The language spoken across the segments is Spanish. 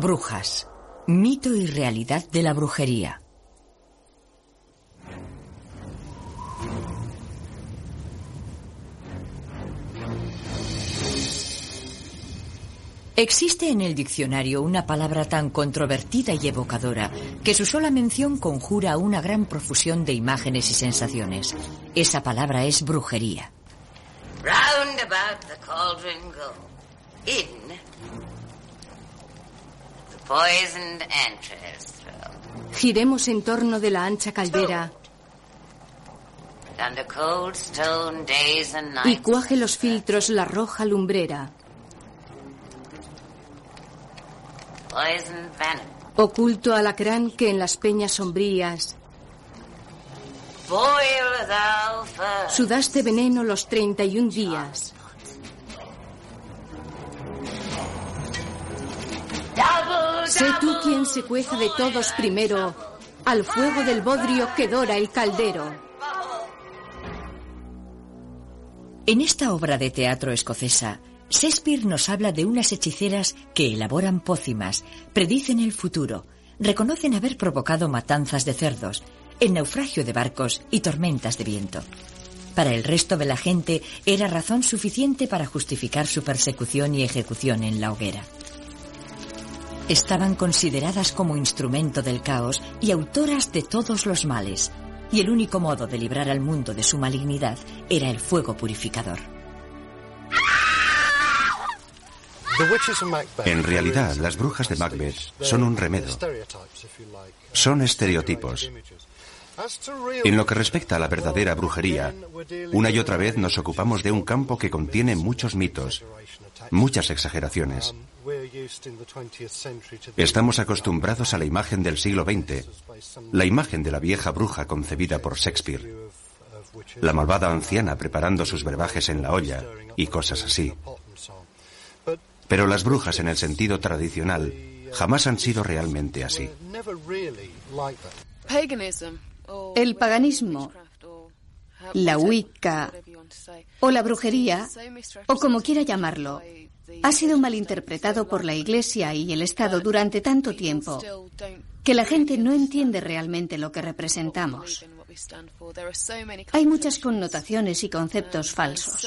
Brujas. Mito y realidad de la brujería. Existe en el diccionario una palabra tan controvertida y evocadora que su sola mención conjura una gran profusión de imágenes y sensaciones. Esa palabra es brujería. Round about the cauldron go. In Giremos en torno de la ancha caldera. Y cuaje los filtros la roja lumbrera. Oculto alacrán que en las peñas sombrías. Sudaste veneno los 31 días. Sé tú quien se cueza de todos primero al fuego del bodrio que dora el caldero. En esta obra de teatro escocesa, Shakespeare nos habla de unas hechiceras que elaboran pócimas, predicen el futuro, reconocen haber provocado matanzas de cerdos, el naufragio de barcos y tormentas de viento. Para el resto de la gente era razón suficiente para justificar su persecución y ejecución en la hoguera. Estaban consideradas como instrumento del caos y autoras de todos los males, y el único modo de librar al mundo de su malignidad era el fuego purificador. En realidad, las brujas de Macbeth son un remedo. Son estereotipos. En lo que respecta a la verdadera brujería, una y otra vez nos ocupamos de un campo que contiene muchos mitos, muchas exageraciones. Estamos acostumbrados a la imagen del siglo XX, la imagen de la vieja bruja concebida por Shakespeare, la malvada anciana preparando sus brebajes en la olla y cosas así. Pero las brujas en el sentido tradicional jamás han sido realmente así. El paganismo, la Wicca o la brujería, o como quiera llamarlo, ha sido malinterpretado por la Iglesia y el Estado durante tanto tiempo que la gente no entiende realmente lo que representamos. Hay muchas connotaciones y conceptos falsos.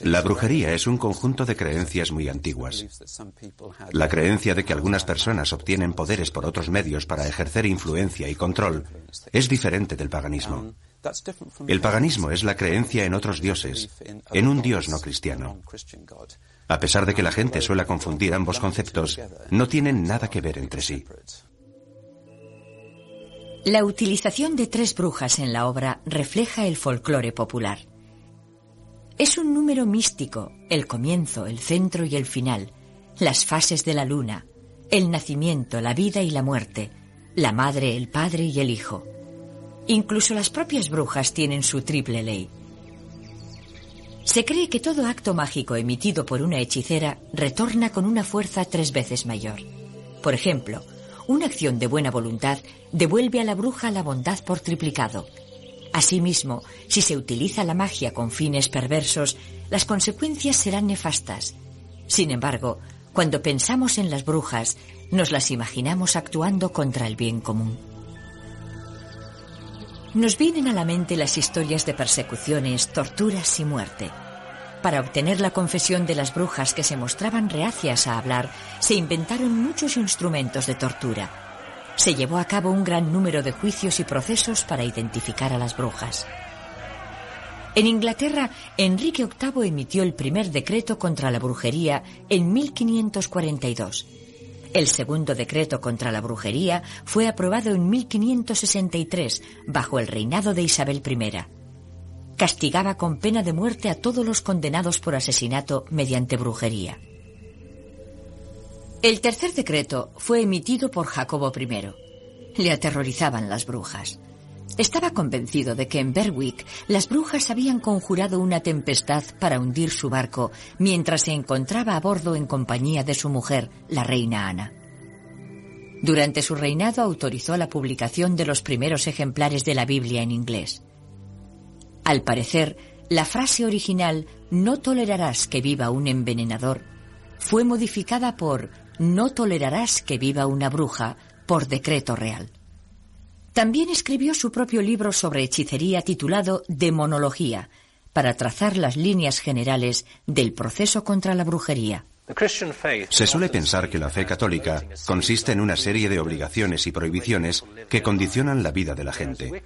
La brujería es un conjunto de creencias muy antiguas. La creencia de que algunas personas obtienen poderes por otros medios para ejercer influencia y control es diferente del paganismo. El paganismo es la creencia en otros dioses, en un dios no cristiano. A pesar de que la gente suele confundir ambos conceptos, no tienen nada que ver entre sí. La utilización de tres brujas en la obra refleja el folclore popular. Es un número místico, el comienzo, el centro y el final, las fases de la luna, el nacimiento, la vida y la muerte, la madre, el padre y el hijo. Incluso las propias brujas tienen su triple ley. Se cree que todo acto mágico emitido por una hechicera retorna con una fuerza tres veces mayor. Por ejemplo, una acción de buena voluntad devuelve a la bruja la bondad por triplicado. Asimismo, si se utiliza la magia con fines perversos, las consecuencias serán nefastas. Sin embargo, cuando pensamos en las brujas, nos las imaginamos actuando contra el bien común. Nos vienen a la mente las historias de persecuciones, torturas y muerte. Para obtener la confesión de las brujas que se mostraban reacias a hablar, se inventaron muchos instrumentos de tortura. Se llevó a cabo un gran número de juicios y procesos para identificar a las brujas. En Inglaterra, Enrique VIII emitió el primer decreto contra la brujería en 1542. El segundo decreto contra la brujería fue aprobado en 1563 bajo el reinado de Isabel I. Castigaba con pena de muerte a todos los condenados por asesinato mediante brujería. El tercer decreto fue emitido por Jacobo I. Le aterrorizaban las brujas. Estaba convencido de que en Berwick las brujas habían conjurado una tempestad para hundir su barco mientras se encontraba a bordo en compañía de su mujer, la reina Ana. Durante su reinado autorizó la publicación de los primeros ejemplares de la Biblia en inglés. Al parecer, la frase original No tolerarás que viva un envenenador fue modificada por No tolerarás que viva una bruja por decreto real. También escribió su propio libro sobre hechicería titulado Demonología, para trazar las líneas generales del proceso contra la brujería. Se suele pensar que la fe católica consiste en una serie de obligaciones y prohibiciones que condicionan la vida de la gente.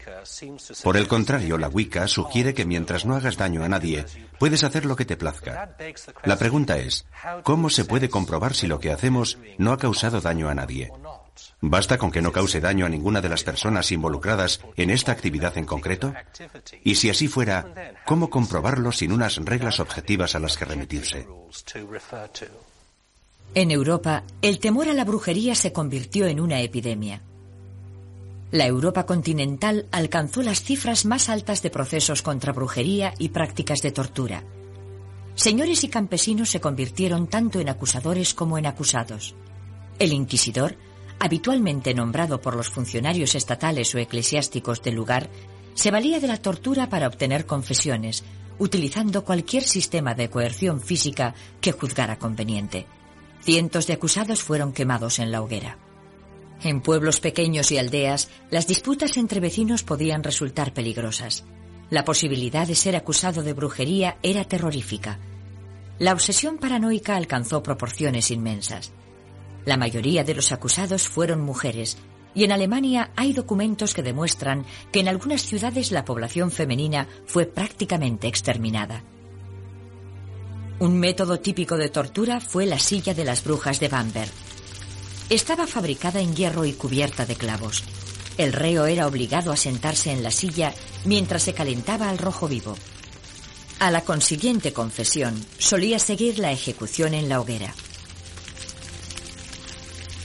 Por el contrario, la Wicca sugiere que mientras no hagas daño a nadie, puedes hacer lo que te plazca. La pregunta es, ¿cómo se puede comprobar si lo que hacemos no ha causado daño a nadie? ¿Basta con que no cause daño a ninguna de las personas involucradas en esta actividad en concreto? Y si así fuera, ¿cómo comprobarlo sin unas reglas objetivas a las que remitirse? En Europa, el temor a la brujería se convirtió en una epidemia. La Europa continental alcanzó las cifras más altas de procesos contra brujería y prácticas de tortura. Señores y campesinos se convirtieron tanto en acusadores como en acusados. El inquisidor habitualmente nombrado por los funcionarios estatales o eclesiásticos del lugar, se valía de la tortura para obtener confesiones, utilizando cualquier sistema de coerción física que juzgara conveniente. Cientos de acusados fueron quemados en la hoguera. En pueblos pequeños y aldeas, las disputas entre vecinos podían resultar peligrosas. La posibilidad de ser acusado de brujería era terrorífica. La obsesión paranoica alcanzó proporciones inmensas. La mayoría de los acusados fueron mujeres, y en Alemania hay documentos que demuestran que en algunas ciudades la población femenina fue prácticamente exterminada. Un método típico de tortura fue la silla de las brujas de Bamberg. Estaba fabricada en hierro y cubierta de clavos. El reo era obligado a sentarse en la silla mientras se calentaba al rojo vivo. A la consiguiente confesión solía seguir la ejecución en la hoguera.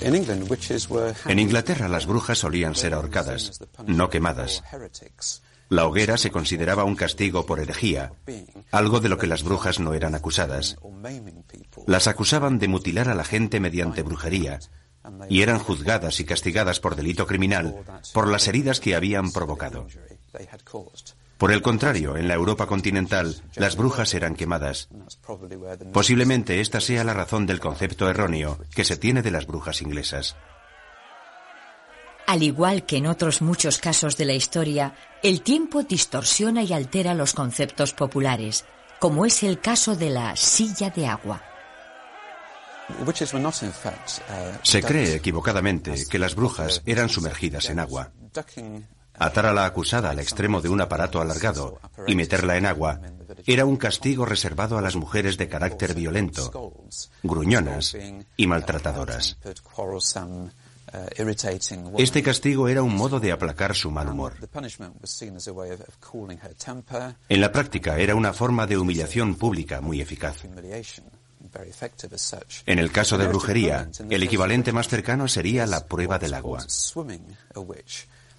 En Inglaterra las brujas solían ser ahorcadas, no quemadas. La hoguera se consideraba un castigo por herejía, algo de lo que las brujas no eran acusadas. Las acusaban de mutilar a la gente mediante brujería, y eran juzgadas y castigadas por delito criminal por las heridas que habían provocado. Por el contrario, en la Europa continental, las brujas eran quemadas. Posiblemente esta sea la razón del concepto erróneo que se tiene de las brujas inglesas. Al igual que en otros muchos casos de la historia, el tiempo distorsiona y altera los conceptos populares, como es el caso de la silla de agua. Se cree equivocadamente que las brujas eran sumergidas en agua. Atar a la acusada al extremo de un aparato alargado y meterla en agua era un castigo reservado a las mujeres de carácter violento, gruñonas y maltratadoras. Este castigo era un modo de aplacar su mal humor. En la práctica era una forma de humillación pública muy eficaz. En el caso de brujería, el equivalente más cercano sería la prueba del agua.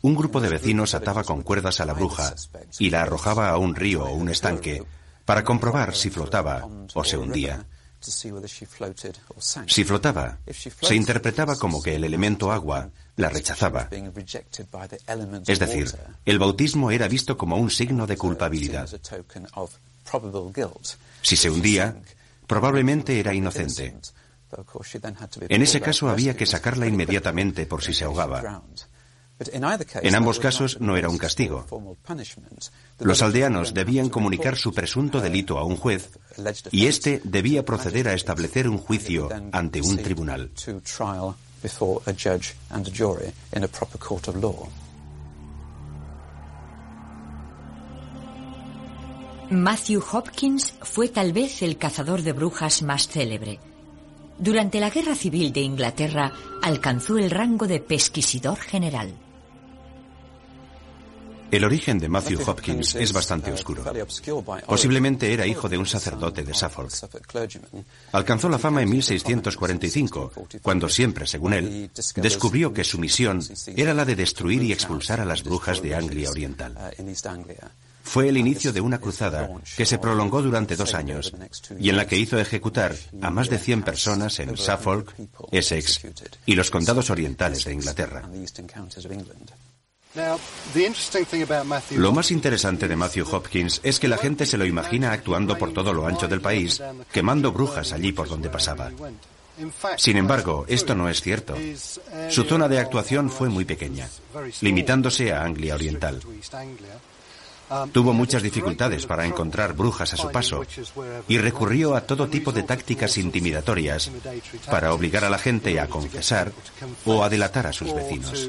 Un grupo de vecinos ataba con cuerdas a la bruja y la arrojaba a un río o un estanque para comprobar si flotaba o se hundía. Si flotaba, se interpretaba como que el elemento agua la rechazaba. Es decir, el bautismo era visto como un signo de culpabilidad. Si se hundía, probablemente era inocente. En ese caso había que sacarla inmediatamente por si se ahogaba. En ambos casos no era un castigo. Los aldeanos debían comunicar su presunto delito a un juez y éste debía proceder a establecer un juicio ante un tribunal. Matthew Hopkins fue tal vez el cazador de brujas más célebre. Durante la Guerra Civil de Inglaterra alcanzó el rango de pesquisidor general. El origen de Matthew Hopkins es bastante oscuro. Posiblemente era hijo de un sacerdote de Suffolk. Alcanzó la fama en 1645, cuando siempre, según él, descubrió que su misión era la de destruir y expulsar a las brujas de Anglia Oriental. Fue el inicio de una cruzada que se prolongó durante dos años y en la que hizo ejecutar a más de 100 personas en Suffolk, Essex y los condados orientales de Inglaterra. Lo más interesante de Matthew Hopkins es que la gente se lo imagina actuando por todo lo ancho del país, quemando brujas allí por donde pasaba. Sin embargo, esto no es cierto. Su zona de actuación fue muy pequeña, limitándose a Anglia Oriental. Tuvo muchas dificultades para encontrar brujas a su paso y recurrió a todo tipo de tácticas intimidatorias para obligar a la gente a confesar o a delatar a sus vecinos.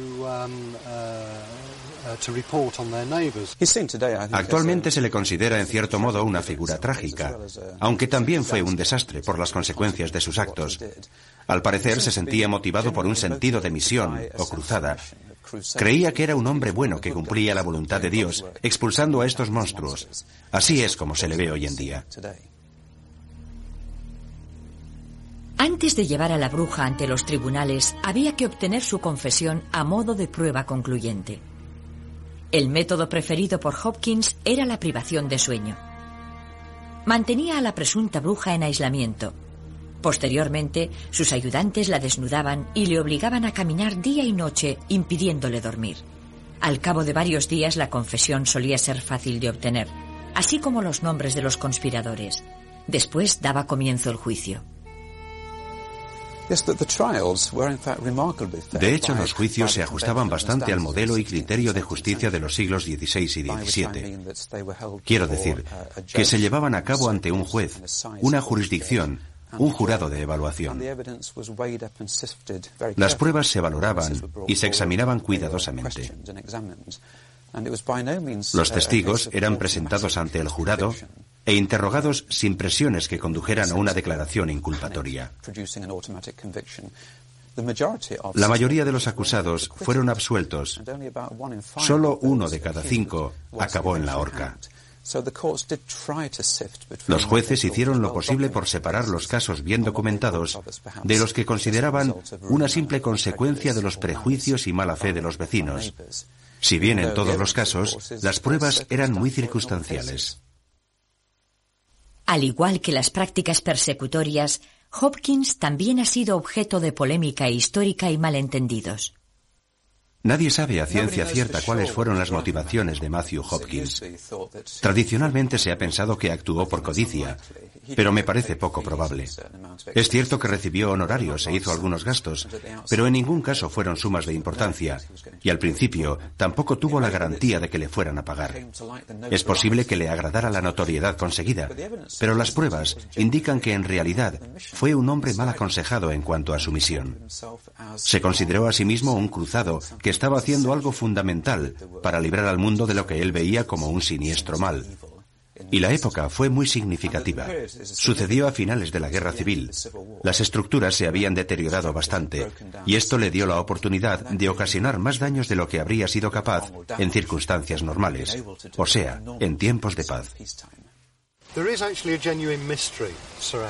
Actualmente se le considera en cierto modo una figura trágica, aunque también fue un desastre por las consecuencias de sus actos. Al parecer se sentía motivado por un sentido de misión o cruzada. Creía que era un hombre bueno que cumplía la voluntad de Dios, expulsando a estos monstruos. Así es como se le ve hoy en día. Antes de llevar a la bruja ante los tribunales, había que obtener su confesión a modo de prueba concluyente. El método preferido por Hopkins era la privación de sueño. Mantenía a la presunta bruja en aislamiento. Posteriormente, sus ayudantes la desnudaban y le obligaban a caminar día y noche, impidiéndole dormir. Al cabo de varios días la confesión solía ser fácil de obtener, así como los nombres de los conspiradores. Después daba comienzo el juicio. De hecho, los juicios se ajustaban bastante al modelo y criterio de justicia de los siglos XVI y XVII. Quiero decir, que se llevaban a cabo ante un juez, una jurisdicción, un jurado de evaluación. Las pruebas se valoraban y se examinaban cuidadosamente. Los testigos eran presentados ante el jurado e interrogados sin presiones que condujeran a una declaración inculpatoria. La mayoría de los acusados fueron absueltos. Solo uno de cada cinco acabó en la horca. Los jueces hicieron lo posible por separar los casos bien documentados de los que consideraban una simple consecuencia de los prejuicios y mala fe de los vecinos. Si bien en todos los casos las pruebas eran muy circunstanciales. Al igual que las prácticas persecutorias, Hopkins también ha sido objeto de polémica histórica y malentendidos. Nadie sabe a ciencia cierta cuáles fueron las motivaciones de Matthew Hopkins. Tradicionalmente se ha pensado que actuó por codicia, pero me parece poco probable. Es cierto que recibió honorarios e hizo algunos gastos, pero en ningún caso fueron sumas de importancia, y al principio tampoco tuvo la garantía de que le fueran a pagar. Es posible que le agradara la notoriedad conseguida, pero las pruebas indican que en realidad fue un hombre mal aconsejado en cuanto a su misión. Se consideró a sí mismo un cruzado que estaba haciendo algo fundamental para librar al mundo de lo que él veía como un siniestro mal. Y la época fue muy significativa. Sucedió a finales de la Guerra Civil. Las estructuras se habían deteriorado bastante y esto le dio la oportunidad de ocasionar más daños de lo que habría sido capaz en circunstancias normales, o sea, en tiempos de paz.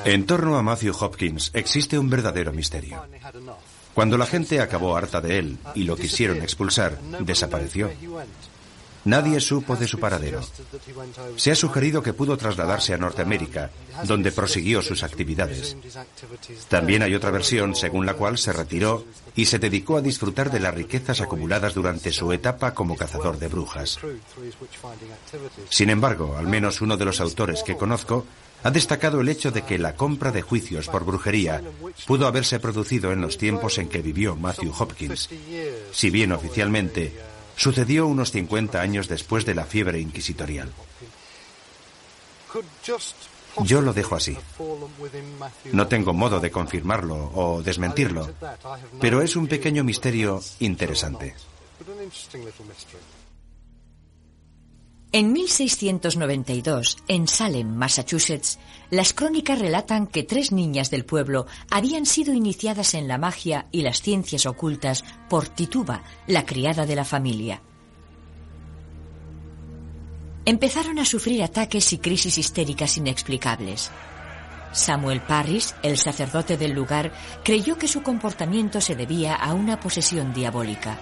En torno a Matthew Hopkins existe un verdadero misterio. Cuando la gente acabó harta de él y lo quisieron expulsar, desapareció. Nadie supo de su paradero. Se ha sugerido que pudo trasladarse a Norteamérica, donde prosiguió sus actividades. También hay otra versión según la cual se retiró y se dedicó a disfrutar de las riquezas acumuladas durante su etapa como cazador de brujas. Sin embargo, al menos uno de los autores que conozco ha destacado el hecho de que la compra de juicios por brujería pudo haberse producido en los tiempos en que vivió Matthew Hopkins, si bien oficialmente sucedió unos 50 años después de la fiebre inquisitorial. Yo lo dejo así. No tengo modo de confirmarlo o desmentirlo, pero es un pequeño misterio interesante. En 1692, en Salem, Massachusetts, las crónicas relatan que tres niñas del pueblo habían sido iniciadas en la magia y las ciencias ocultas por Tituba, la criada de la familia. Empezaron a sufrir ataques y crisis histéricas inexplicables. Samuel Parris, el sacerdote del lugar, creyó que su comportamiento se debía a una posesión diabólica.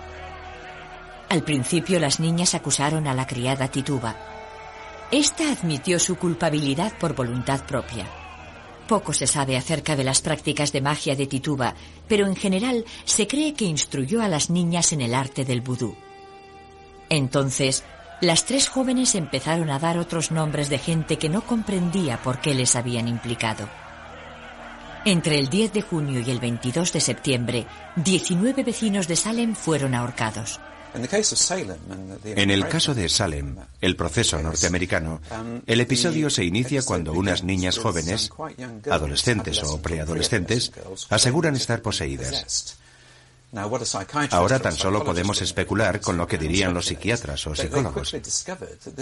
Al principio las niñas acusaron a la criada Tituba. Esta admitió su culpabilidad por voluntad propia. Poco se sabe acerca de las prácticas de magia de Tituba, pero en general se cree que instruyó a las niñas en el arte del vudú. Entonces, las tres jóvenes empezaron a dar otros nombres de gente que no comprendía por qué les habían implicado. Entre el 10 de junio y el 22 de septiembre, 19 vecinos de Salem fueron ahorcados. En el caso de Salem, el proceso norteamericano, el episodio se inicia cuando unas niñas jóvenes, adolescentes o preadolescentes, aseguran estar poseídas. Ahora tan solo podemos especular con lo que dirían los psiquiatras o psicólogos.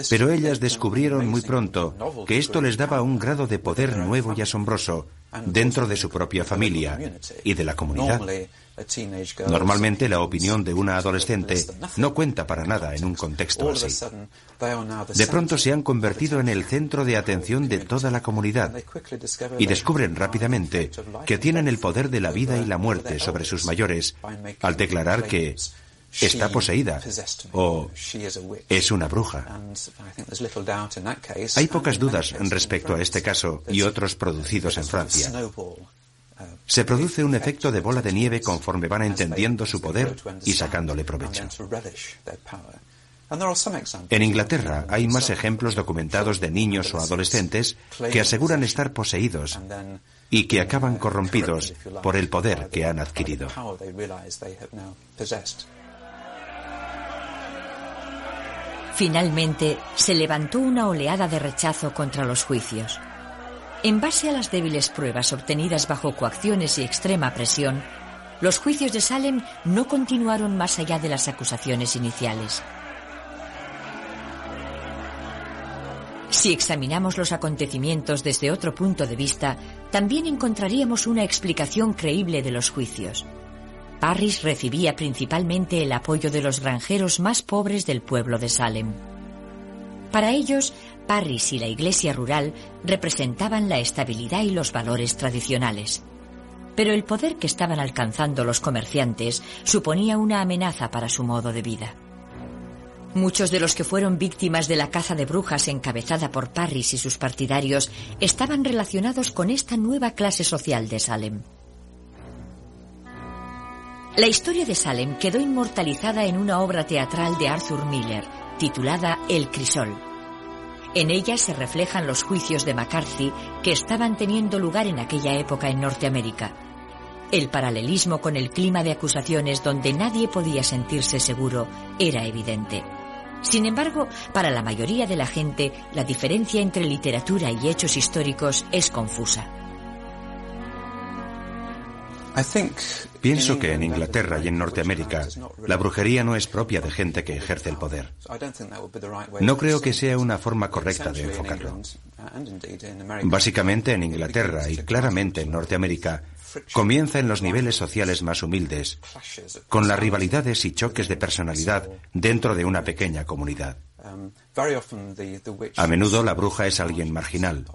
Pero ellas descubrieron muy pronto que esto les daba un grado de poder nuevo y asombroso dentro de su propia familia y de la comunidad. Normalmente la opinión de una adolescente no cuenta para nada en un contexto así. De pronto se han convertido en el centro de atención de toda la comunidad y descubren rápidamente que tienen el poder de la vida y la muerte sobre sus mayores al declarar que está poseída o es una bruja. Hay pocas dudas respecto a este caso y otros producidos en Francia. Se produce un efecto de bola de nieve conforme van entendiendo su poder y sacándole provecho. En Inglaterra hay más ejemplos documentados de niños o adolescentes que aseguran estar poseídos y que acaban corrompidos por el poder que han adquirido. Finalmente, se levantó una oleada de rechazo contra los juicios. En base a las débiles pruebas obtenidas bajo coacciones y extrema presión, los juicios de Salem no continuaron más allá de las acusaciones iniciales. Si examinamos los acontecimientos desde otro punto de vista, también encontraríamos una explicación creíble de los juicios. Parris recibía principalmente el apoyo de los granjeros más pobres del pueblo de Salem. Para ellos, Parris y la iglesia rural representaban la estabilidad y los valores tradicionales. Pero el poder que estaban alcanzando los comerciantes suponía una amenaza para su modo de vida. Muchos de los que fueron víctimas de la caza de brujas encabezada por Parris y sus partidarios estaban relacionados con esta nueva clase social de Salem. La historia de Salem quedó inmortalizada en una obra teatral de Arthur Miller, titulada El Crisol. En ella se reflejan los juicios de McCarthy que estaban teniendo lugar en aquella época en Norteamérica. El paralelismo con el clima de acusaciones donde nadie podía sentirse seguro era evidente. Sin embargo, para la mayoría de la gente, la diferencia entre literatura y hechos históricos es confusa. Pienso que en Inglaterra y en Norteamérica la brujería no es propia de gente que ejerce el poder. No creo que sea una forma correcta de enfocarlo. Básicamente en Inglaterra y claramente en Norteamérica comienza en los niveles sociales más humildes, con las rivalidades y choques de personalidad dentro de una pequeña comunidad. A menudo la bruja es alguien marginal,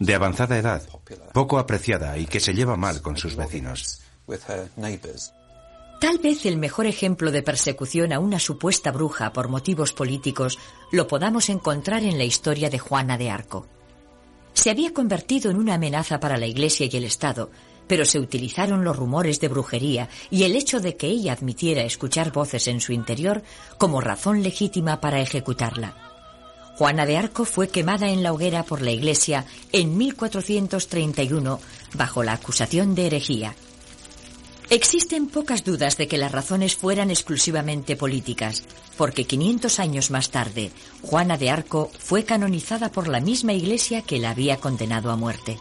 de avanzada edad, poco apreciada y que se lleva mal con sus vecinos. Tal vez el mejor ejemplo de persecución a una supuesta bruja por motivos políticos lo podamos encontrar en la historia de Juana de Arco. Se había convertido en una amenaza para la Iglesia y el Estado, pero se utilizaron los rumores de brujería y el hecho de que ella admitiera escuchar voces en su interior como razón legítima para ejecutarla. Juana de Arco fue quemada en la hoguera por la Iglesia en 1431 bajo la acusación de herejía. Existen pocas dudas de que las razones fueran exclusivamente políticas, porque 500 años más tarde, Juana de Arco fue canonizada por la misma iglesia que la había condenado a muerte.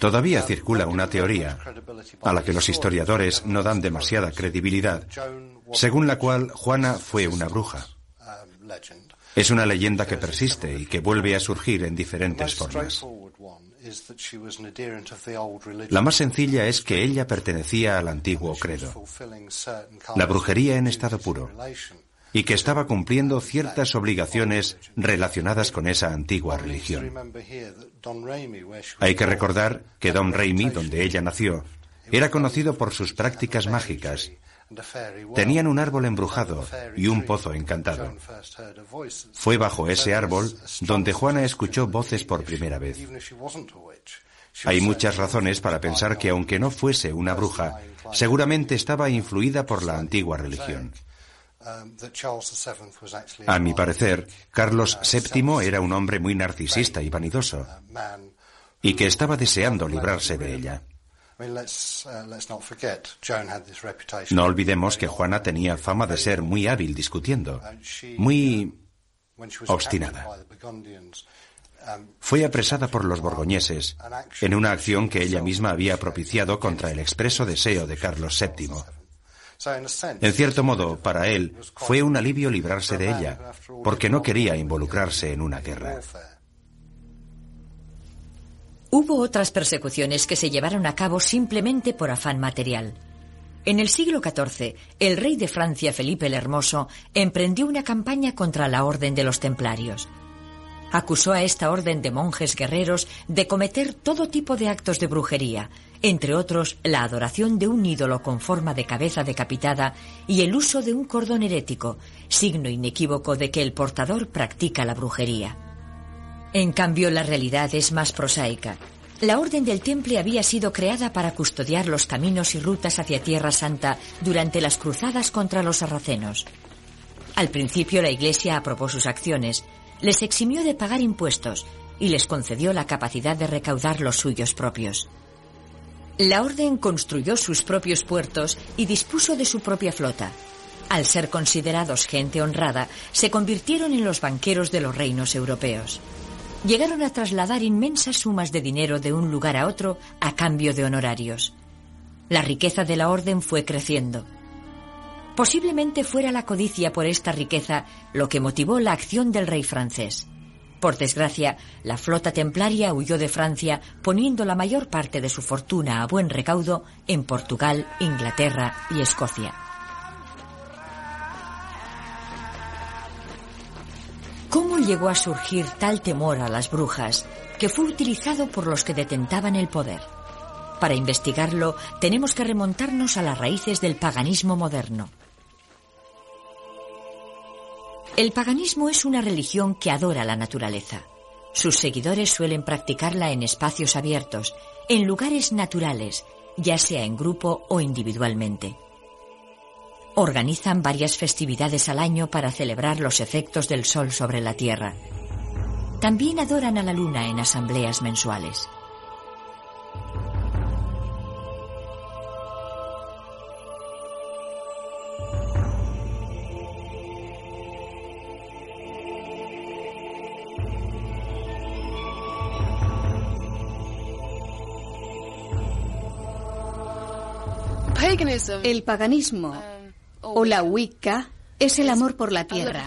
Todavía circula una teoría, a la que los historiadores no dan demasiada credibilidad, según la cual Juana fue una bruja. Es una leyenda que persiste y que vuelve a surgir en diferentes formas. La más sencilla es que ella pertenecía al antiguo credo, la brujería en estado puro, y que estaba cumpliendo ciertas obligaciones relacionadas con esa antigua religión. Hay que recordar que Don Raimi, donde ella nació, era conocido por sus prácticas mágicas Tenían un árbol embrujado y un pozo encantado. Fue bajo ese árbol donde Juana escuchó voces por primera vez. Hay muchas razones para pensar que aunque no fuese una bruja, seguramente estaba influida por la antigua religión. A mi parecer, Carlos VII era un hombre muy narcisista y vanidoso, y que estaba deseando librarse de ella. No olvidemos que Juana tenía fama de ser muy hábil discutiendo, muy obstinada. Fue apresada por los borgoñeses en una acción que ella misma había propiciado contra el expreso deseo de Carlos VII. En cierto modo, para él, fue un alivio librarse de ella, porque no quería involucrarse en una guerra. Hubo otras persecuciones que se llevaron a cabo simplemente por afán material. En el siglo XIV, el rey de Francia, Felipe el Hermoso, emprendió una campaña contra la Orden de los Templarios. Acusó a esta orden de monjes guerreros de cometer todo tipo de actos de brujería, entre otros la adoración de un ídolo con forma de cabeza decapitada y el uso de un cordón herético, signo inequívoco de que el portador practica la brujería. En cambio, la realidad es más prosaica. La Orden del Temple había sido creada para custodiar los caminos y rutas hacia Tierra Santa durante las cruzadas contra los sarracenos. Al principio la Iglesia aprobó sus acciones, les eximió de pagar impuestos y les concedió la capacidad de recaudar los suyos propios. La Orden construyó sus propios puertos y dispuso de su propia flota. Al ser considerados gente honrada, se convirtieron en los banqueros de los reinos europeos llegaron a trasladar inmensas sumas de dinero de un lugar a otro a cambio de honorarios. La riqueza de la orden fue creciendo. Posiblemente fuera la codicia por esta riqueza lo que motivó la acción del rey francés. Por desgracia, la flota templaria huyó de Francia poniendo la mayor parte de su fortuna a buen recaudo en Portugal, Inglaterra y Escocia. ¿Cómo llegó a surgir tal temor a las brujas que fue utilizado por los que detentaban el poder? Para investigarlo, tenemos que remontarnos a las raíces del paganismo moderno. El paganismo es una religión que adora la naturaleza. Sus seguidores suelen practicarla en espacios abiertos, en lugares naturales, ya sea en grupo o individualmente. Organizan varias festividades al año para celebrar los efectos del sol sobre la Tierra. También adoran a la luna en asambleas mensuales. El paganismo o la Wicca es el amor por la tierra,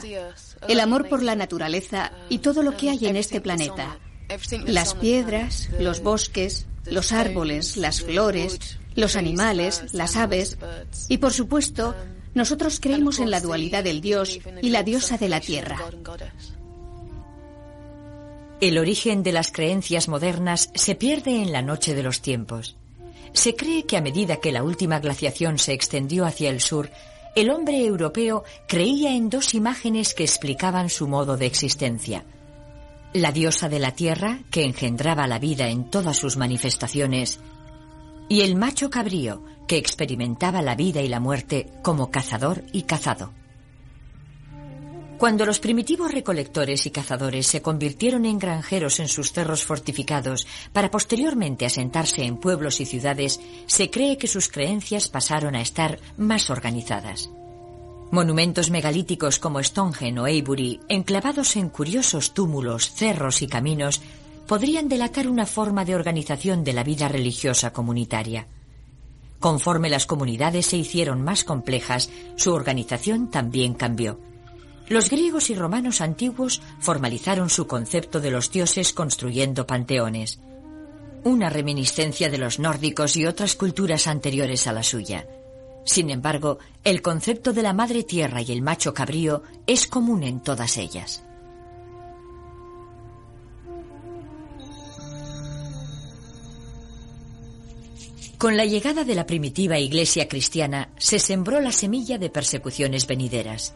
el amor por la naturaleza y todo lo que hay en este planeta. Las piedras, los bosques, los árboles, las flores, los animales, las aves y por supuesto, nosotros creemos en la dualidad del dios y la diosa de la tierra. El origen de las creencias modernas se pierde en la noche de los tiempos. Se cree que a medida que la última glaciación se extendió hacia el sur, el hombre europeo creía en dos imágenes que explicaban su modo de existencia. La diosa de la tierra, que engendraba la vida en todas sus manifestaciones, y el macho cabrío, que experimentaba la vida y la muerte como cazador y cazado. Cuando los primitivos recolectores y cazadores se convirtieron en granjeros en sus cerros fortificados para posteriormente asentarse en pueblos y ciudades, se cree que sus creencias pasaron a estar más organizadas. Monumentos megalíticos como Stonehenge o Avebury, enclavados en curiosos túmulos, cerros y caminos, podrían delatar una forma de organización de la vida religiosa comunitaria. Conforme las comunidades se hicieron más complejas, su organización también cambió. Los griegos y romanos antiguos formalizaron su concepto de los dioses construyendo panteones, una reminiscencia de los nórdicos y otras culturas anteriores a la suya. Sin embargo, el concepto de la madre tierra y el macho cabrío es común en todas ellas. Con la llegada de la primitiva iglesia cristiana se sembró la semilla de persecuciones venideras.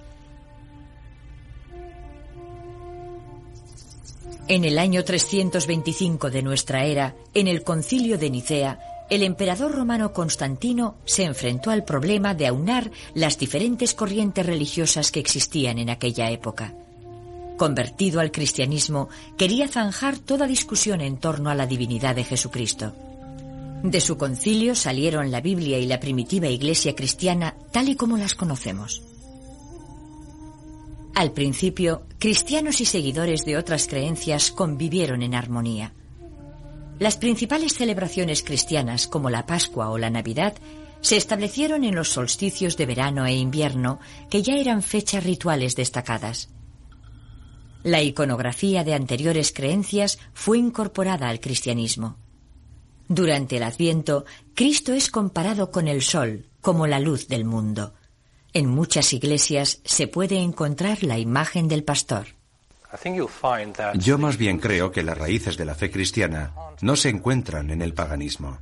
En el año 325 de nuestra era, en el concilio de Nicea, el emperador romano Constantino se enfrentó al problema de aunar las diferentes corrientes religiosas que existían en aquella época. Convertido al cristianismo, quería zanjar toda discusión en torno a la divinidad de Jesucristo. De su concilio salieron la Biblia y la primitiva iglesia cristiana tal y como las conocemos. Al principio, cristianos y seguidores de otras creencias convivieron en armonía. Las principales celebraciones cristianas, como la Pascua o la Navidad, se establecieron en los solsticios de verano e invierno, que ya eran fechas rituales destacadas. La iconografía de anteriores creencias fue incorporada al cristianismo. Durante el Adviento, Cristo es comparado con el sol, como la luz del mundo. En muchas iglesias se puede encontrar la imagen del pastor. Yo más bien creo que las raíces de la fe cristiana no se encuentran en el paganismo.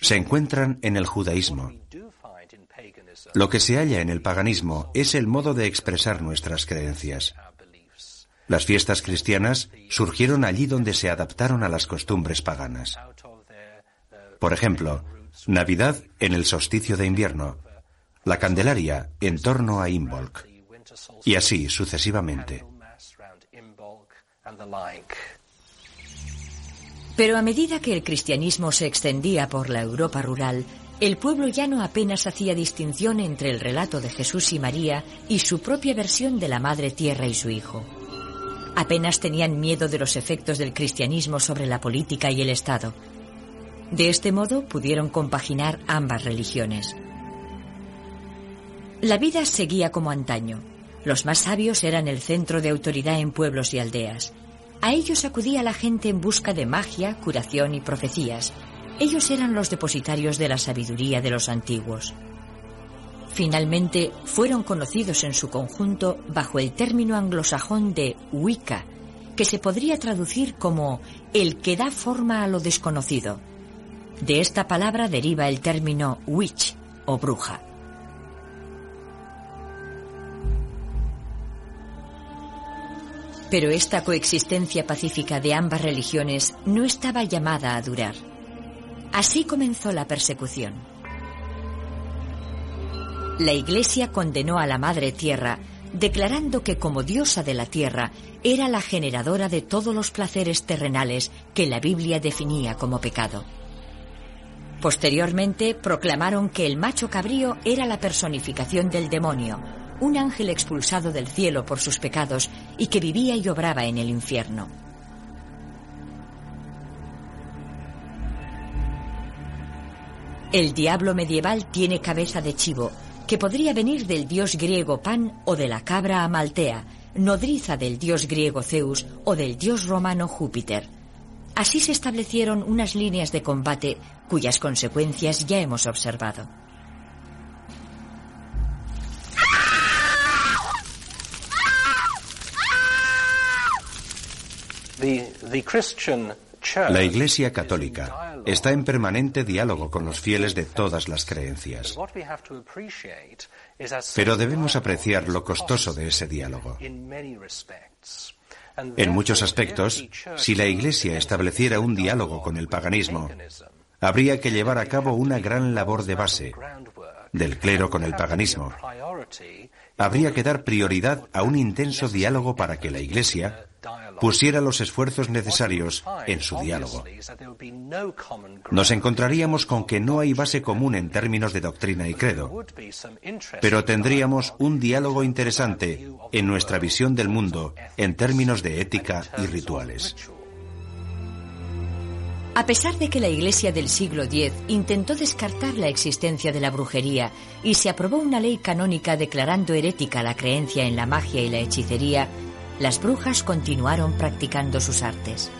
Se encuentran en el judaísmo. Lo que se halla en el paganismo es el modo de expresar nuestras creencias. Las fiestas cristianas surgieron allí donde se adaptaron a las costumbres paganas. Por ejemplo, Navidad en el solsticio de invierno, la Candelaria en torno a Imbolc, y así sucesivamente. Pero a medida que el cristianismo se extendía por la Europa rural, el pueblo llano apenas hacía distinción entre el relato de Jesús y María y su propia versión de la Madre Tierra y su Hijo. Apenas tenían miedo de los efectos del cristianismo sobre la política y el Estado. De este modo pudieron compaginar ambas religiones. La vida seguía como antaño. Los más sabios eran el centro de autoridad en pueblos y aldeas. A ellos acudía la gente en busca de magia, curación y profecías. Ellos eran los depositarios de la sabiduría de los antiguos. Finalmente fueron conocidos en su conjunto bajo el término anglosajón de Wicca, que se podría traducir como el que da forma a lo desconocido. De esta palabra deriva el término witch o bruja. Pero esta coexistencia pacífica de ambas religiones no estaba llamada a durar. Así comenzó la persecución. La Iglesia condenó a la Madre Tierra, declarando que como diosa de la tierra era la generadora de todos los placeres terrenales que la Biblia definía como pecado. Posteriormente proclamaron que el macho cabrío era la personificación del demonio, un ángel expulsado del cielo por sus pecados y que vivía y obraba en el infierno. El diablo medieval tiene cabeza de chivo, que podría venir del dios griego Pan o de la cabra Amaltea, nodriza del dios griego Zeus o del dios romano Júpiter. Así se establecieron unas líneas de combate cuyas consecuencias ya hemos observado. La Iglesia Católica está en permanente diálogo con los fieles de todas las creencias. Pero debemos apreciar lo costoso de ese diálogo. En muchos aspectos, si la Iglesia estableciera un diálogo con el paganismo, habría que llevar a cabo una gran labor de base, del clero con el paganismo. Habría que dar prioridad a un intenso diálogo para que la Iglesia pusiera los esfuerzos necesarios en su diálogo. Nos encontraríamos con que no hay base común en términos de doctrina y credo, pero tendríamos un diálogo interesante en nuestra visión del mundo en términos de ética y rituales. A pesar de que la Iglesia del siglo X intentó descartar la existencia de la brujería y se aprobó una ley canónica declarando herética la creencia en la magia y la hechicería, las brujas continuaron practicando sus artes.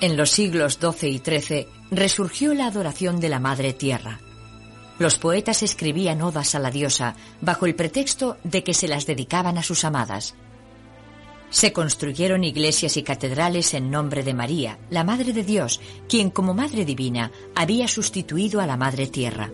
En los siglos XII y XIII resurgió la adoración de la Madre Tierra. Los poetas escribían odas a la diosa bajo el pretexto de que se las dedicaban a sus amadas. Se construyeron iglesias y catedrales en nombre de María, la Madre de Dios, quien como Madre Divina había sustituido a la Madre Tierra.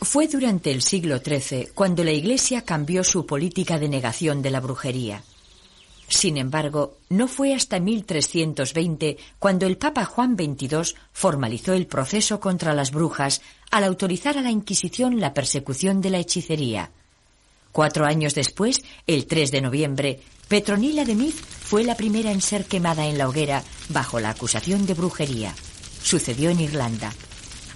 Fue durante el siglo XIII cuando la Iglesia cambió su política de negación de la brujería. Sin embargo, no fue hasta 1320 cuando el Papa Juan XXII formalizó el proceso contra las brujas al autorizar a la Inquisición la persecución de la hechicería. Cuatro años después, el 3 de noviembre, Petronila de Meath fue la primera en ser quemada en la hoguera bajo la acusación de brujería. Sucedió en Irlanda.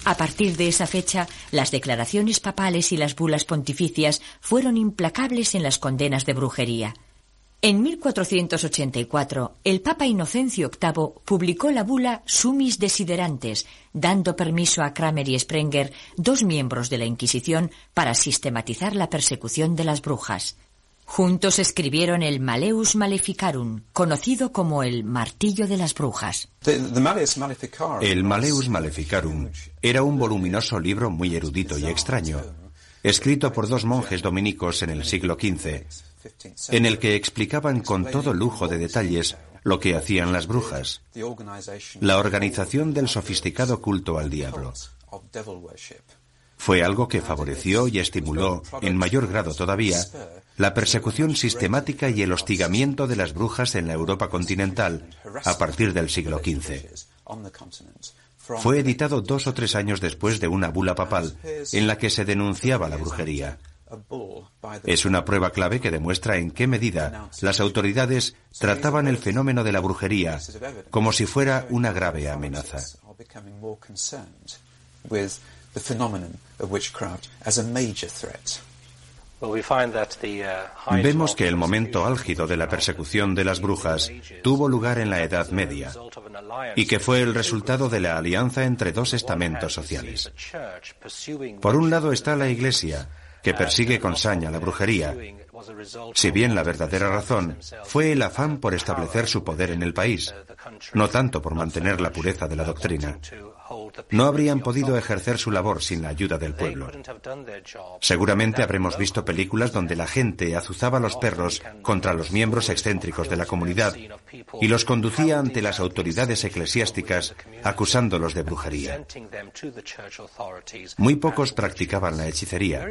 A partir de esa fecha, las declaraciones papales y las bulas pontificias fueron implacables en las condenas de brujería. En 1484, el Papa Inocencio VIII publicó la bula Sumis Desiderantes, dando permiso a Kramer y Sprenger, dos miembros de la Inquisición, para sistematizar la persecución de las brujas. Juntos escribieron el Maleus Maleficarum, conocido como el Martillo de las Brujas. El Maleus Maleficarum era un voluminoso libro muy erudito y extraño, escrito por dos monjes dominicos en el siglo XV en el que explicaban con todo lujo de detalles lo que hacían las brujas, la organización del sofisticado culto al diablo. Fue algo que favoreció y estimuló, en mayor grado todavía, la persecución sistemática y el hostigamiento de las brujas en la Europa continental a partir del siglo XV. Fue editado dos o tres años después de una bula papal en la que se denunciaba la brujería. Es una prueba clave que demuestra en qué medida las autoridades trataban el fenómeno de la brujería como si fuera una grave amenaza. Vemos que el momento álgido de la persecución de las brujas tuvo lugar en la Edad Media y que fue el resultado de la alianza entre dos estamentos sociales. Por un lado está la Iglesia, que persigue con saña la brujería, si bien la verdadera razón fue el afán por establecer su poder en el país, no tanto por mantener la pureza de la doctrina no habrían podido ejercer su labor sin la ayuda del pueblo. Seguramente habremos visto películas donde la gente azuzaba a los perros contra los miembros excéntricos de la comunidad y los conducía ante las autoridades eclesiásticas acusándolos de brujería. Muy pocos practicaban la hechicería,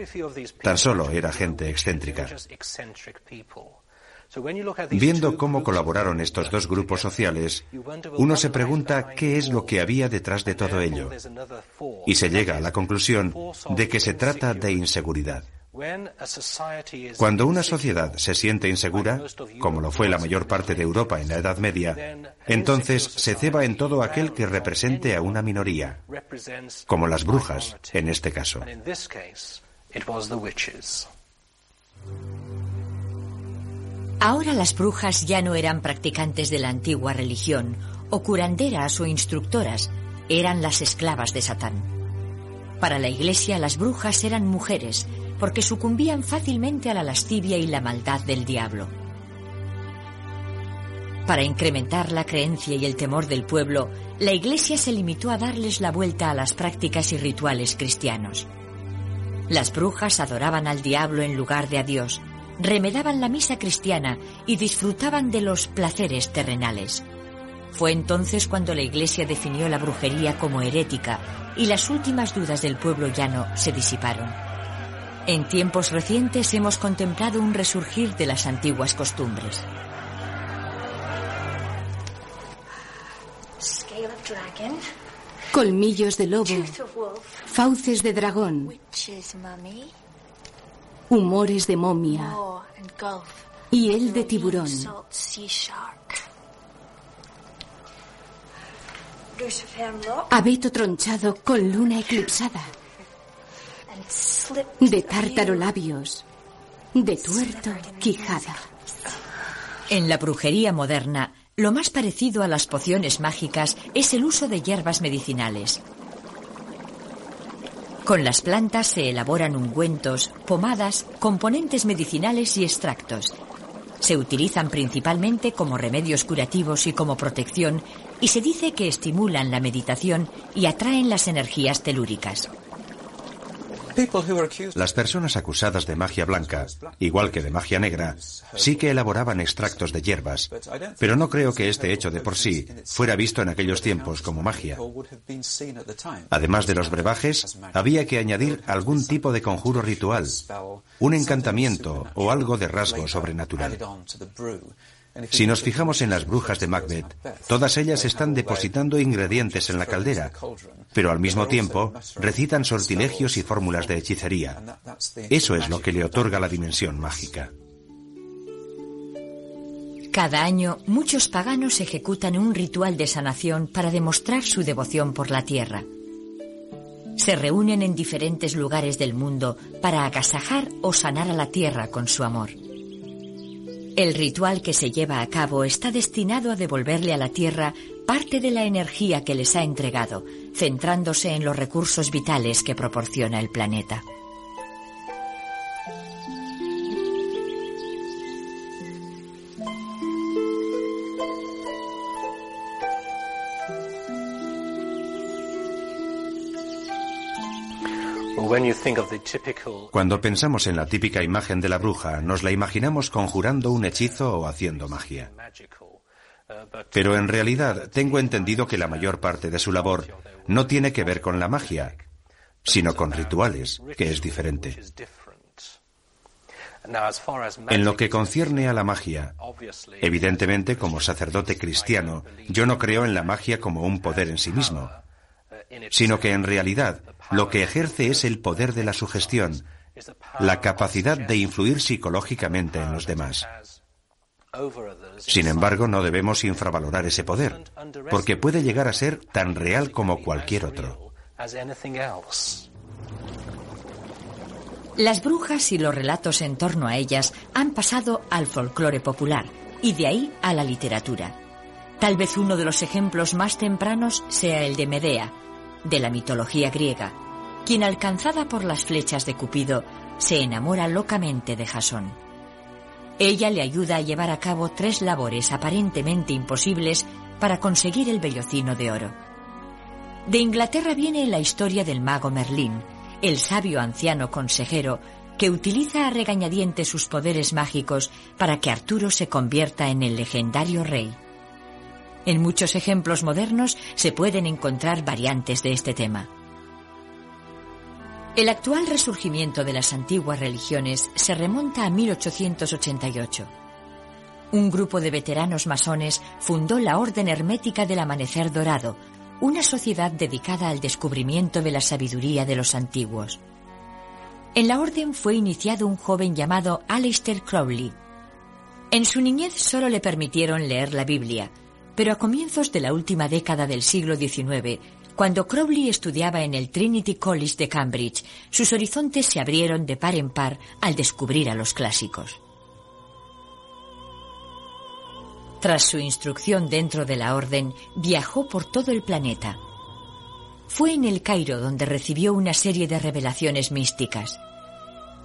tan solo era gente excéntrica. Viendo cómo colaboraron estos dos grupos sociales, uno se pregunta qué es lo que había detrás de todo ello y se llega a la conclusión de que se trata de inseguridad. Cuando una sociedad se siente insegura, como lo fue la mayor parte de Europa en la Edad Media, entonces se ceba en todo aquel que represente a una minoría, como las brujas en este caso. Ahora las brujas ya no eran practicantes de la antigua religión, o curanderas o instructoras, eran las esclavas de Satán. Para la Iglesia las brujas eran mujeres, porque sucumbían fácilmente a la lascivia y la maldad del diablo. Para incrementar la creencia y el temor del pueblo, la Iglesia se limitó a darles la vuelta a las prácticas y rituales cristianos. Las brujas adoraban al diablo en lugar de a Dios, remedaban la misa cristiana y disfrutaban de los placeres terrenales. Fue entonces cuando la Iglesia definió la brujería como herética y las últimas dudas del pueblo llano se disiparon. En tiempos recientes hemos contemplado un resurgir de las antiguas costumbres. Colmillos de lobo, fauces de dragón, humores de momia y el de tiburón. Abeto tronchado con luna eclipsada. De tártaro labios. De tuerto quijada. En la brujería moderna, lo más parecido a las pociones mágicas es el uso de hierbas medicinales. Con las plantas se elaboran ungüentos, pomadas, componentes medicinales y extractos. Se utilizan principalmente como remedios curativos y como protección y se dice que estimulan la meditación y atraen las energías telúricas. Las personas acusadas de magia blanca, igual que de magia negra, sí que elaboraban extractos de hierbas, pero no creo que este hecho de por sí fuera visto en aquellos tiempos como magia. Además de los brebajes, había que añadir algún tipo de conjuro ritual, un encantamiento o algo de rasgo sobrenatural. Si nos fijamos en las brujas de Macbeth, todas ellas están depositando ingredientes en la caldera, pero al mismo tiempo recitan sortilegios y fórmulas de hechicería. Eso es lo que le otorga la dimensión mágica. Cada año, muchos paganos ejecutan un ritual de sanación para demostrar su devoción por la tierra. Se reúnen en diferentes lugares del mundo para agasajar o sanar a la tierra con su amor. El ritual que se lleva a cabo está destinado a devolverle a la Tierra parte de la energía que les ha entregado, centrándose en los recursos vitales que proporciona el planeta. Cuando pensamos en la típica imagen de la bruja, nos la imaginamos conjurando un hechizo o haciendo magia. Pero en realidad tengo entendido que la mayor parte de su labor no tiene que ver con la magia, sino con rituales, que es diferente. En lo que concierne a la magia, evidentemente como sacerdote cristiano, yo no creo en la magia como un poder en sí mismo, sino que en realidad lo que ejerce es el poder de la sugestión, la capacidad de influir psicológicamente en los demás. Sin embargo, no debemos infravalorar ese poder, porque puede llegar a ser tan real como cualquier otro. Las brujas y los relatos en torno a ellas han pasado al folclore popular y de ahí a la literatura. Tal vez uno de los ejemplos más tempranos sea el de Medea, de la mitología griega, quien alcanzada por las flechas de Cupido se enamora locamente de Jasón. Ella le ayuda a llevar a cabo tres labores aparentemente imposibles para conseguir el vellocino de oro. De Inglaterra viene la historia del mago Merlín, el sabio anciano consejero que utiliza a regañadientes sus poderes mágicos para que Arturo se convierta en el legendario rey. En muchos ejemplos modernos se pueden encontrar variantes de este tema. El actual resurgimiento de las antiguas religiones se remonta a 1888. Un grupo de veteranos masones fundó la Orden Hermética del Amanecer Dorado, una sociedad dedicada al descubrimiento de la sabiduría de los antiguos. En la orden fue iniciado un joven llamado Aleister Crowley. En su niñez solo le permitieron leer la Biblia, pero a comienzos de la última década del siglo XIX, cuando Crowley estudiaba en el Trinity College de Cambridge, sus horizontes se abrieron de par en par al descubrir a los clásicos. Tras su instrucción dentro de la orden, viajó por todo el planeta. Fue en el Cairo donde recibió una serie de revelaciones místicas.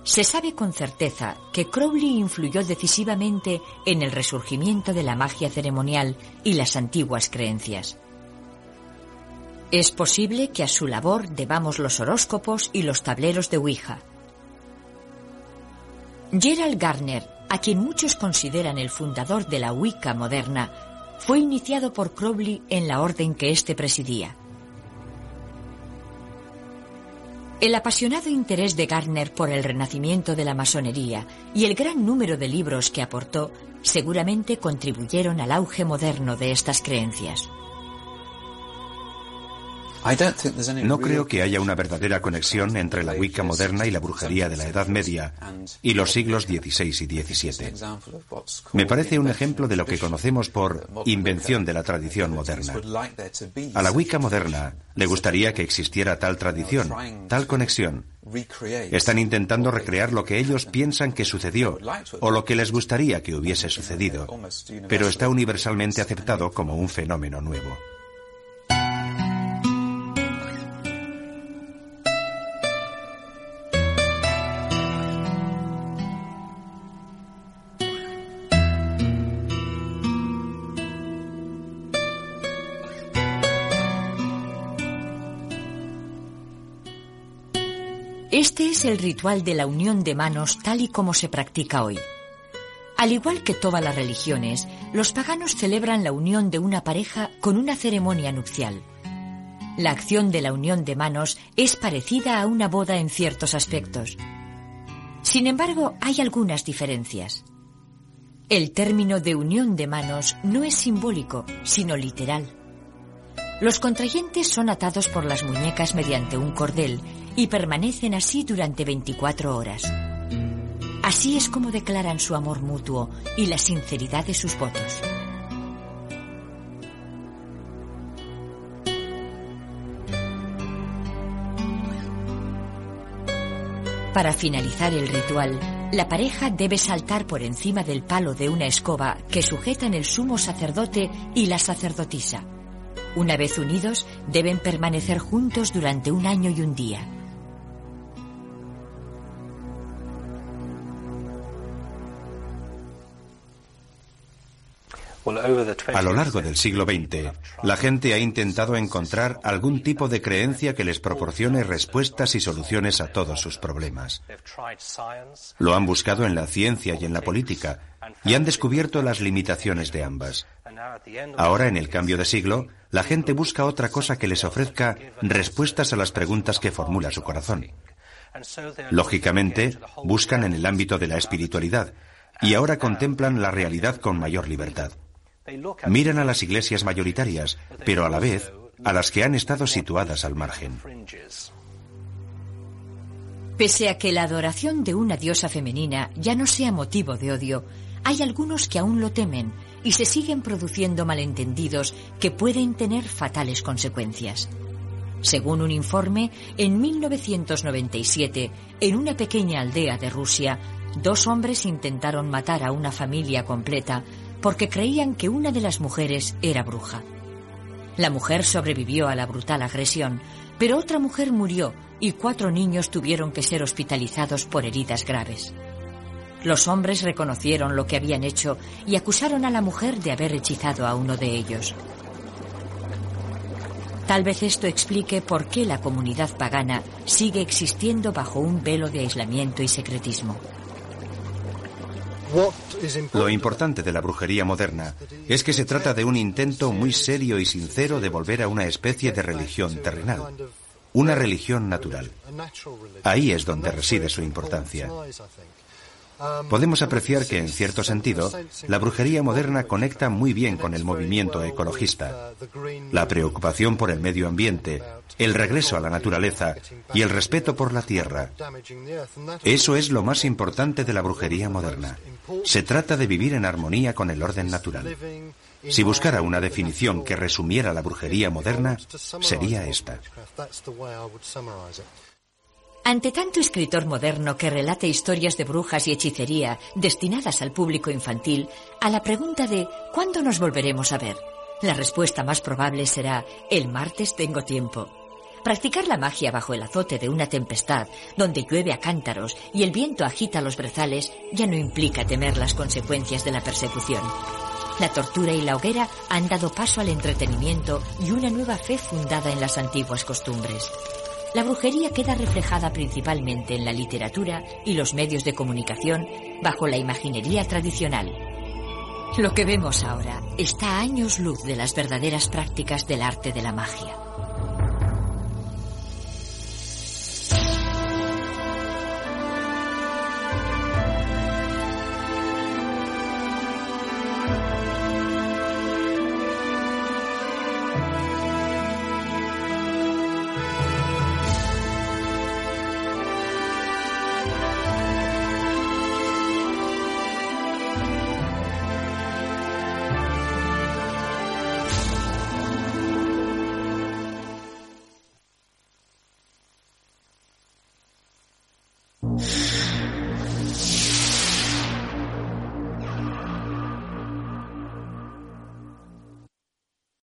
Se sabe con certeza que Crowley influyó decisivamente en el resurgimiento de la magia ceremonial y las antiguas creencias. Es posible que a su labor debamos los horóscopos y los tableros de Ouija. Gerald Garner, a quien muchos consideran el fundador de la Wicca moderna, fue iniciado por Crowley en la orden que éste presidía. El apasionado interés de Gardner por el renacimiento de la masonería y el gran número de libros que aportó seguramente contribuyeron al auge moderno de estas creencias. No creo que haya una verdadera conexión entre la Wicca moderna y la brujería de la Edad Media y los siglos XVI y XVII. Me parece un ejemplo de lo que conocemos por invención de la tradición moderna. A la Wicca moderna le gustaría que existiera tal tradición, tal conexión. Están intentando recrear lo que ellos piensan que sucedió o lo que les gustaría que hubiese sucedido, pero está universalmente aceptado como un fenómeno nuevo. Este es el ritual de la unión de manos tal y como se practica hoy. Al igual que todas las religiones, los paganos celebran la unión de una pareja con una ceremonia nupcial. La acción de la unión de manos es parecida a una boda en ciertos aspectos. Sin embargo, hay algunas diferencias. El término de unión de manos no es simbólico, sino literal. Los contrayentes son atados por las muñecas mediante un cordel y permanecen así durante 24 horas. Así es como declaran su amor mutuo y la sinceridad de sus votos. Para finalizar el ritual, la pareja debe saltar por encima del palo de una escoba que sujetan el sumo sacerdote y la sacerdotisa. Una vez unidos, deben permanecer juntos durante un año y un día. A lo largo del siglo XX, la gente ha intentado encontrar algún tipo de creencia que les proporcione respuestas y soluciones a todos sus problemas. Lo han buscado en la ciencia y en la política y han descubierto las limitaciones de ambas. Ahora, en el cambio de siglo, la gente busca otra cosa que les ofrezca respuestas a las preguntas que formula su corazón. Lógicamente, buscan en el ámbito de la espiritualidad y ahora contemplan la realidad con mayor libertad. Miran a las iglesias mayoritarias, pero a la vez a las que han estado situadas al margen. Pese a que la adoración de una diosa femenina ya no sea motivo de odio, hay algunos que aún lo temen y se siguen produciendo malentendidos que pueden tener fatales consecuencias. Según un informe, en 1997, en una pequeña aldea de Rusia, dos hombres intentaron matar a una familia completa porque creían que una de las mujeres era bruja. La mujer sobrevivió a la brutal agresión, pero otra mujer murió y cuatro niños tuvieron que ser hospitalizados por heridas graves. Los hombres reconocieron lo que habían hecho y acusaron a la mujer de haber hechizado a uno de ellos. Tal vez esto explique por qué la comunidad pagana sigue existiendo bajo un velo de aislamiento y secretismo. Lo importante de la brujería moderna es que se trata de un intento muy serio y sincero de volver a una especie de religión terrenal, una religión natural. Ahí es donde reside su importancia. Podemos apreciar que, en cierto sentido, la brujería moderna conecta muy bien con el movimiento ecologista. La preocupación por el medio ambiente, el regreso a la naturaleza y el respeto por la tierra. Eso es lo más importante de la brujería moderna. Se trata de vivir en armonía con el orden natural. Si buscara una definición que resumiera la brujería moderna, sería esta. Ante tanto escritor moderno que relate historias de brujas y hechicería destinadas al público infantil, a la pregunta de ¿cuándo nos volveremos a ver? La respuesta más probable será el martes tengo tiempo. Practicar la magia bajo el azote de una tempestad, donde llueve a cántaros y el viento agita los brezales, ya no implica temer las consecuencias de la persecución. La tortura y la hoguera han dado paso al entretenimiento y una nueva fe fundada en las antiguas costumbres. La brujería queda reflejada principalmente en la literatura y los medios de comunicación bajo la imaginería tradicional. Lo que vemos ahora está a años luz de las verdaderas prácticas del arte de la magia.